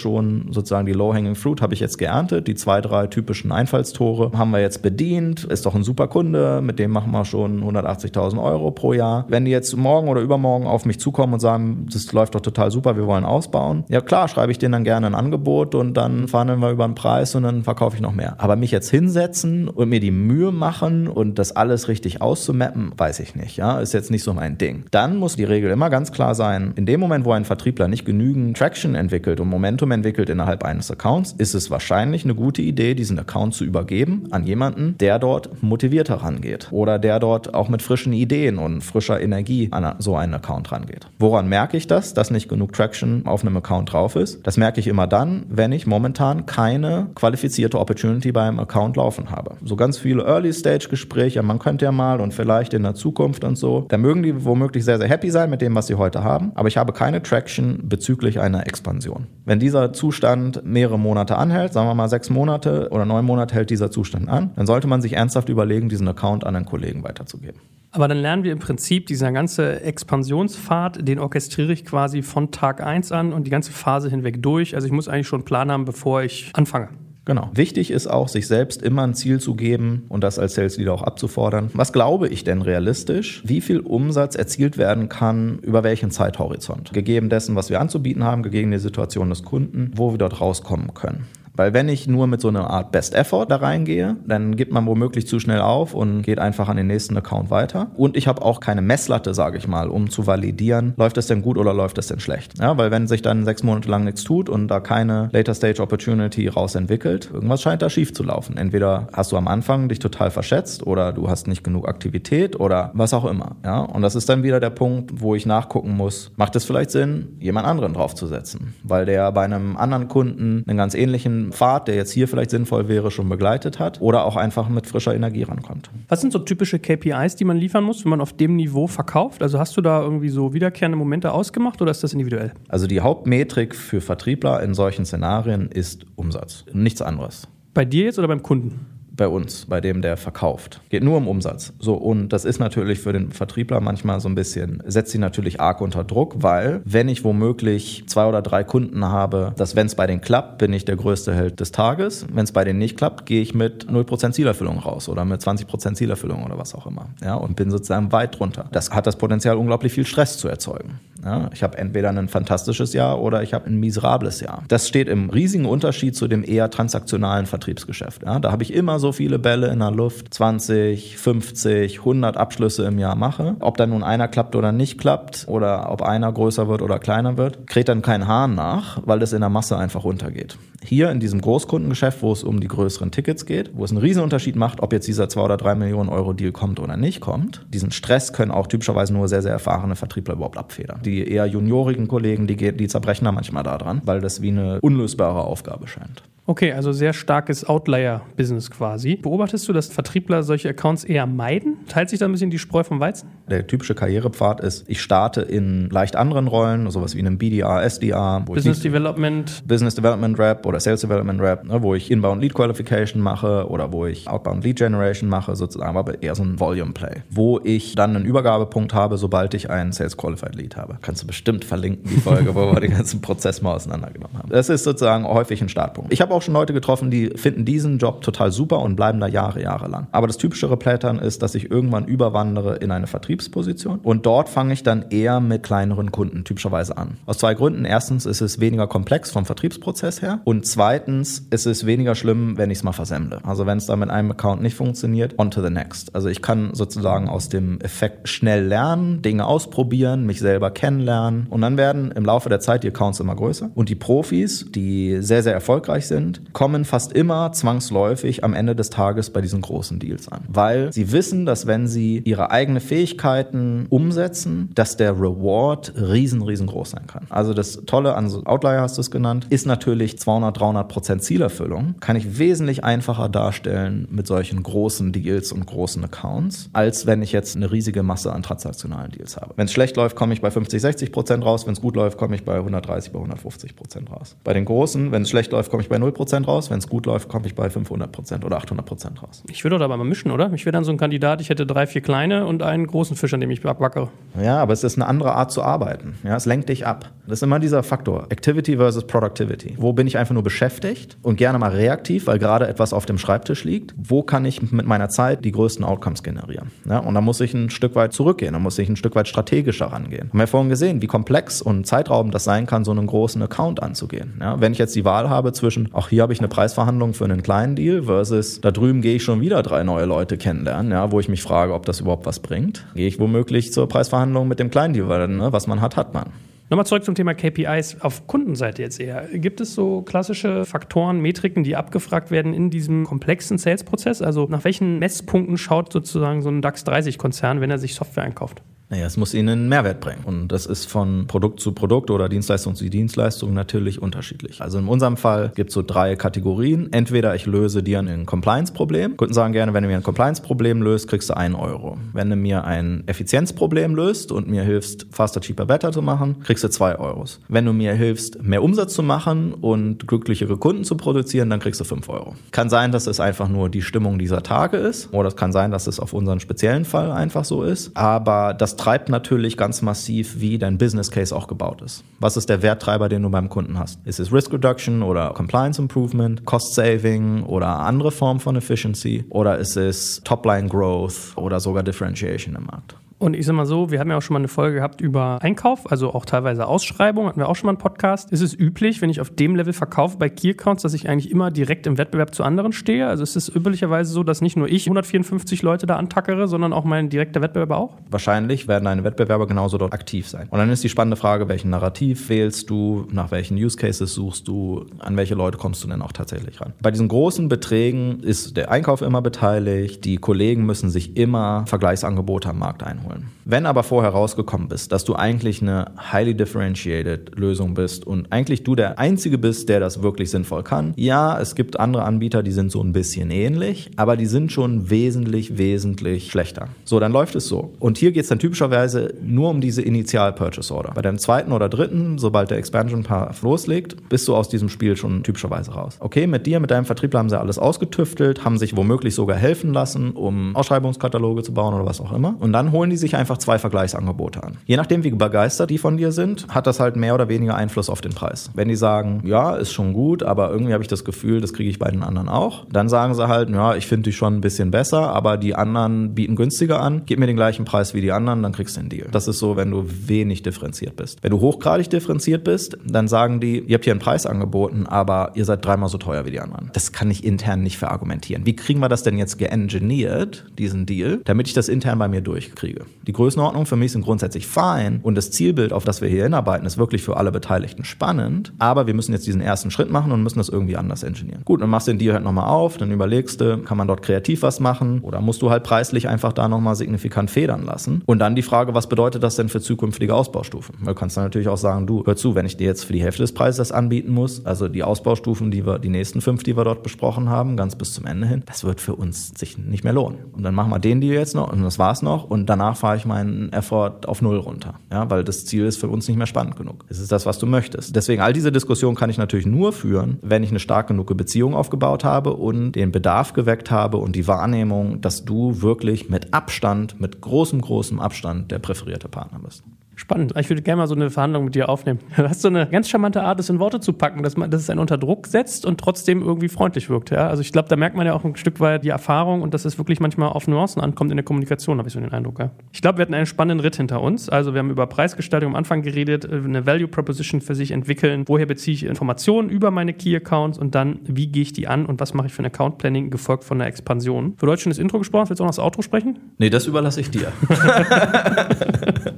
schon sozusagen die Low-Hanging Fruit habe ich jetzt geerntet, die zwei, drei typischen Einfallstore haben wir jetzt bedient, ist doch ein super Kunde, mit dem machen wir schon 180.000 Euro pro Jahr. Wenn die jetzt morgen oder übermorgen auf mich zukommen und sagen, das läuft doch total super, wir wollen ausbauen, ja klar, schreibe ich denen dann gerne ein Angebot und dann verhandeln wir über den Preis und dann verkaufe ich noch mehr. Aber mich jetzt hinsetzen und mir die Mühe machen und das alles richtig auszumappen, weiß ich nicht. Ja, ist jetzt nicht so mein Ding. Dann muss die Regel immer ganz klar sein, in dem Moment, wo ein Vertriebler nicht genügend Traction entwickelt und Momentum entwickelt innerhalb eines Accounts, ist es wahrscheinlich eine gute Idee, diesen Account zu übergeben an jemanden, der dort motiviert herangeht oder der dort auch mit frischen Ideen und frischer Energie an so einen Account rangeht. Woran merke ich das, dass nicht genug Traction auf einem Account drauf ist? Das merke ich immer dann, wenn ich momentan kein keine qualifizierte Opportunity beim Account laufen habe. So ganz viele Early-Stage-Gespräche, man könnte ja mal und vielleicht in der Zukunft und so. Da mögen die womöglich sehr, sehr happy sein mit dem, was sie heute haben, aber ich habe keine Traction bezüglich einer Expansion. Wenn dieser Zustand mehrere Monate anhält, sagen wir mal sechs Monate oder neun Monate hält dieser Zustand an, dann sollte man sich ernsthaft überlegen, diesen Account an einen Kollegen weiterzugeben. Aber dann lernen wir im Prinzip dieser ganze Expansionspfad, den orchestriere ich quasi von Tag 1 an und die ganze Phase hinweg durch. Also ich muss eigentlich schon einen Plan haben, bevor ich anfange. Genau. Wichtig ist auch, sich selbst immer ein Ziel zu geben und das als Sales Leader auch abzufordern. Was glaube ich denn realistisch? Wie viel Umsatz erzielt werden kann über welchen Zeithorizont? Gegeben dessen, was wir anzubieten haben, gegeben die Situation des Kunden, wo wir dort rauskommen können. Weil wenn ich nur mit so einer Art Best Effort da reingehe, dann gibt man womöglich zu schnell auf und geht einfach an den nächsten Account weiter. Und ich habe auch keine Messlatte, sage ich mal, um zu validieren, läuft das denn gut oder läuft das denn schlecht. Ja, weil wenn sich dann sechs Monate lang nichts tut und da keine Later Stage Opportunity raus entwickelt, irgendwas scheint da schief zu laufen. Entweder hast du am Anfang dich total verschätzt oder du hast nicht genug Aktivität oder was auch immer. Ja, und das ist dann wieder der Punkt, wo ich nachgucken muss, macht es vielleicht Sinn, jemand anderen draufzusetzen, weil der bei einem anderen Kunden einen ganz ähnlichen Pfad, der jetzt hier vielleicht sinnvoll wäre, schon begleitet hat oder auch einfach mit frischer Energie rankommt. Was sind so typische KPIs, die man liefern muss, wenn man auf dem Niveau verkauft? Also hast du da irgendwie so wiederkehrende Momente ausgemacht oder ist das individuell? Also die Hauptmetrik für Vertriebler in solchen Szenarien ist Umsatz, nichts anderes. Bei dir jetzt oder beim Kunden? Bei uns, bei dem der verkauft. Geht nur um Umsatz. So, und das ist natürlich für den Vertriebler manchmal so ein bisschen, setzt sie natürlich arg unter Druck, weil wenn ich womöglich zwei oder drei Kunden habe, dass wenn es bei denen klappt, bin ich der größte Held des Tages. Wenn es bei denen nicht klappt, gehe ich mit 0% Zielerfüllung raus oder mit 20% Zielerfüllung oder was auch immer. Ja, und bin sozusagen weit drunter. Das hat das Potenzial, unglaublich viel Stress zu erzeugen. Ja, ich habe entweder ein fantastisches Jahr oder ich habe ein miserables Jahr. Das steht im riesigen Unterschied zu dem eher transaktionalen Vertriebsgeschäft. Ja, da habe ich immer so viele Bälle in der Luft, 20, 50, 100 Abschlüsse im Jahr mache. Ob dann nun einer klappt oder nicht klappt oder ob einer größer wird oder kleiner wird, kräht dann kein Hahn nach, weil das in der Masse einfach runtergeht. Hier in diesem Großkundengeschäft, wo es um die größeren Tickets geht, wo es einen riesen Unterschied macht, ob jetzt dieser 2 oder 3 Millionen Euro Deal kommt oder nicht kommt, diesen Stress können auch typischerweise nur sehr, sehr erfahrene Vertriebler überhaupt abfedern. Die die eher juniorigen Kollegen, die, die zerbrechen da manchmal daran, weil das wie eine unlösbare Aufgabe scheint. Okay, also sehr starkes Outlier-Business quasi. Beobachtest du, dass Vertriebler solche Accounts eher meiden? Teilt sich da ein bisschen die Spreu vom Weizen? Der typische Karrierepfad ist, ich starte in leicht anderen Rollen, sowas wie einem BDR, SDR. Business Development. Business Development Rep oder Sales Development Rep, ne, wo ich Inbound Lead Qualification mache oder wo ich Outbound Lead Generation mache, sozusagen, aber eher so ein Volume Play. Wo ich dann einen Übergabepunkt habe, sobald ich einen Sales Qualified Lead habe. Kannst du bestimmt verlinken, die Folge, wo wir den ganzen Prozess mal auseinandergenommen haben. Das ist sozusagen häufig ein Startpunkt. Ich habe auch schon Leute getroffen, die finden diesen Job total super und bleiben da Jahre, Jahre lang. Aber das typischere Pattern ist, dass ich irgendwann überwandere in eine Vertriebsposition und dort fange ich dann eher mit kleineren Kunden typischerweise an. Aus zwei Gründen. Erstens ist es weniger komplex vom Vertriebsprozess her und zweitens ist es weniger schlimm, wenn ich es mal versemmle. Also wenn es da mit einem Account nicht funktioniert, on to the next. Also ich kann sozusagen aus dem Effekt schnell lernen, Dinge ausprobieren, mich selber kennen kennenlernen. Und dann werden im Laufe der Zeit die Accounts immer größer. Und die Profis, die sehr, sehr erfolgreich sind, kommen fast immer zwangsläufig am Ende des Tages bei diesen großen Deals an. Weil sie wissen, dass wenn sie ihre eigenen Fähigkeiten umsetzen, dass der Reward riesen, riesengroß sein kann. Also das Tolle an so Outlier hast du es genannt, ist natürlich 200, 300 Prozent Zielerfüllung. Kann ich wesentlich einfacher darstellen mit solchen großen Deals und großen Accounts, als wenn ich jetzt eine riesige Masse an transaktionalen Deals habe. Wenn es schlecht läuft, komme ich bei 50, 60 Prozent raus. Wenn es gut läuft, komme ich bei 130, bei 150 Prozent raus. Bei den großen, wenn es schlecht läuft, komme ich bei 0 Prozent raus. Wenn es gut läuft, komme ich bei 500 Prozent oder 800 Prozent raus. Ich würde aber mal mischen, oder? Ich wäre dann so ein Kandidat, ich hätte drei, vier kleine und einen großen Fisch, an dem ich abwackere. Ja, aber es ist eine andere Art zu arbeiten. Ja, es lenkt dich ab. Das ist immer dieser Faktor. Activity versus Productivity. Wo bin ich einfach nur beschäftigt und gerne mal reaktiv, weil gerade etwas auf dem Schreibtisch liegt? Wo kann ich mit meiner Zeit die größten Outcomes generieren? Ja, und da muss ich ein Stück weit zurückgehen. Da muss ich ein Stück weit strategischer rangehen. Haben wir vorhin gesehen, wie komplex und zeitraubend das sein kann, so einen großen Account anzugehen. Ja, wenn ich jetzt die Wahl habe zwischen, auch hier habe ich eine Preisverhandlung für einen kleinen Deal versus da drüben gehe ich schon wieder drei neue Leute kennenlernen, ja, wo ich mich frage, ob das überhaupt was bringt, gehe ich womöglich zur Preisverhandlung mit dem kleinen Deal, weil ne, was man hat, hat man. Nochmal zurück zum Thema KPIs auf Kundenseite jetzt eher. Gibt es so klassische Faktoren, Metriken, die abgefragt werden in diesem komplexen Sales-Prozess? Also nach welchen Messpunkten schaut sozusagen so ein DAX 30-Konzern, wenn er sich Software einkauft? Naja, es muss ihnen einen Mehrwert bringen. Und das ist von Produkt zu Produkt oder Dienstleistung zu Dienstleistung natürlich unterschiedlich. Also in unserem Fall gibt es so drei Kategorien. Entweder ich löse dir ein Compliance-Problem. Kunden sagen gerne, wenn du mir ein Compliance-Problem löst, kriegst du einen Euro. Wenn du mir ein Effizienzproblem löst und mir hilfst, faster, cheaper, better zu machen, kriegst du zwei Euros. Wenn du mir hilfst, mehr Umsatz zu machen und glücklichere Kunden zu produzieren, dann kriegst du fünf Euro. Kann sein, dass es einfach nur die Stimmung dieser Tage ist. Oder es kann sein, dass es auf unseren speziellen Fall einfach so ist. Aber das treibt natürlich ganz massiv, wie dein Business Case auch gebaut ist. Was ist der Werttreiber, den du beim Kunden hast? Ist es Risk Reduction oder Compliance Improvement, Cost Saving oder andere Form von Efficiency? Oder ist es Topline Growth oder sogar Differentiation im Markt? Und ich sag mal so, wir haben ja auch schon mal eine Folge gehabt über Einkauf, also auch teilweise Ausschreibung, hatten wir auch schon mal einen Podcast. Ist es üblich, wenn ich auf dem Level verkaufe bei Key Accounts, dass ich eigentlich immer direkt im Wettbewerb zu anderen stehe? Also ist es üblicherweise so, dass nicht nur ich 154 Leute da antackere, sondern auch mein direkter Wettbewerber auch? Wahrscheinlich werden deine Wettbewerber genauso dort aktiv sein. Und dann ist die spannende Frage, welchen Narrativ wählst du, nach welchen Use Cases suchst du, an welche Leute kommst du denn auch tatsächlich ran? Bei diesen großen Beträgen ist der Einkauf immer beteiligt, die Kollegen müssen sich immer Vergleichsangebote am Markt einholen holen. Wenn aber vorher rausgekommen bist, dass du eigentlich eine highly differentiated Lösung bist und eigentlich du der Einzige bist, der das wirklich sinnvoll kann, ja, es gibt andere Anbieter, die sind so ein bisschen ähnlich, aber die sind schon wesentlich, wesentlich schlechter. So, dann läuft es so. Und hier geht es dann typischerweise nur um diese Initial-Purchase Order. Bei deinem zweiten oder dritten, sobald der Expansion Path loslegt, bist du aus diesem Spiel schon typischerweise raus. Okay, mit dir, mit deinem Vertriebler haben sie alles ausgetüftelt, haben sich womöglich sogar helfen lassen, um Ausschreibungskataloge zu bauen oder was auch immer. Und dann holen die sich einfach zwei Vergleichsangebote an. Je nachdem, wie begeistert die von dir sind, hat das halt mehr oder weniger Einfluss auf den Preis. Wenn die sagen, ja, ist schon gut, aber irgendwie habe ich das Gefühl, das kriege ich bei den anderen auch, dann sagen sie halt, ja, ich finde dich schon ein bisschen besser, aber die anderen bieten günstiger an, gib mir den gleichen Preis wie die anderen, dann kriegst du den Deal. Das ist so, wenn du wenig differenziert bist. Wenn du hochgradig differenziert bist, dann sagen die, ihr habt hier einen Preis angeboten, aber ihr seid dreimal so teuer wie die anderen. Das kann ich intern nicht verargumentieren. Wie kriegen wir das denn jetzt geengineert, diesen Deal, damit ich das intern bei mir durchkriege? Die Größenordnung für mich sind grundsätzlich fein und das Zielbild, auf das wir hier hinarbeiten, ist wirklich für alle Beteiligten spannend. Aber wir müssen jetzt diesen ersten Schritt machen und müssen das irgendwie anders ingenieren. Gut, dann machst du den Deal halt nochmal auf, dann überlegst du, kann man dort kreativ was machen oder musst du halt preislich einfach da nochmal signifikant federn lassen. Und dann die Frage, was bedeutet das denn für zukünftige Ausbaustufen? Du kannst dann natürlich auch sagen, du, hör zu, wenn ich dir jetzt für die Hälfte des Preises das anbieten muss, also die Ausbaustufen, die wir, die nächsten fünf, die wir dort besprochen haben, ganz bis zum Ende hin, das wird für uns sich nicht mehr lohnen. Und dann machen wir den Deal jetzt noch und das war's noch und danach fahre ich meinen Effort auf Null runter. Ja, weil das Ziel ist für uns nicht mehr spannend genug. Es ist das, was du möchtest. Deswegen all diese Diskussionen kann ich natürlich nur führen, wenn ich eine stark genug Beziehung aufgebaut habe und den Bedarf geweckt habe und die Wahrnehmung, dass du wirklich mit Abstand, mit großem, großem Abstand der präferierte Partner bist. Spannend. Ich würde gerne mal so eine Verhandlung mit dir aufnehmen. Du hast so eine ganz charmante Art, das in Worte zu packen, dass, man, dass es einen unter Druck setzt und trotzdem irgendwie freundlich wirkt. Ja? Also ich glaube, da merkt man ja auch ein Stück weit die Erfahrung und dass es wirklich manchmal auf Nuancen ankommt in der Kommunikation, habe ich so den Eindruck. Ja? Ich glaube, wir hatten einen spannenden Ritt hinter uns. Also wir haben über Preisgestaltung am Anfang geredet, eine Value Proposition für sich entwickeln. Woher beziehe ich Informationen über meine Key Accounts und dann, wie gehe ich die an und was mache ich für ein Account Planning, gefolgt von der Expansion. Für Deutsch schon das Intro gesprochen. Willst du auch noch das Outro sprechen? Nee, das überlasse ich dir.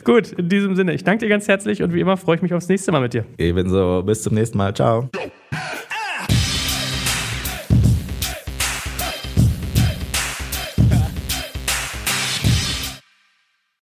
Gut, in diesem Sinne, ich danke dir ganz herzlich und wie immer freue ich mich aufs nächste Mal mit dir. Ebenso, bis zum nächsten Mal. Ciao.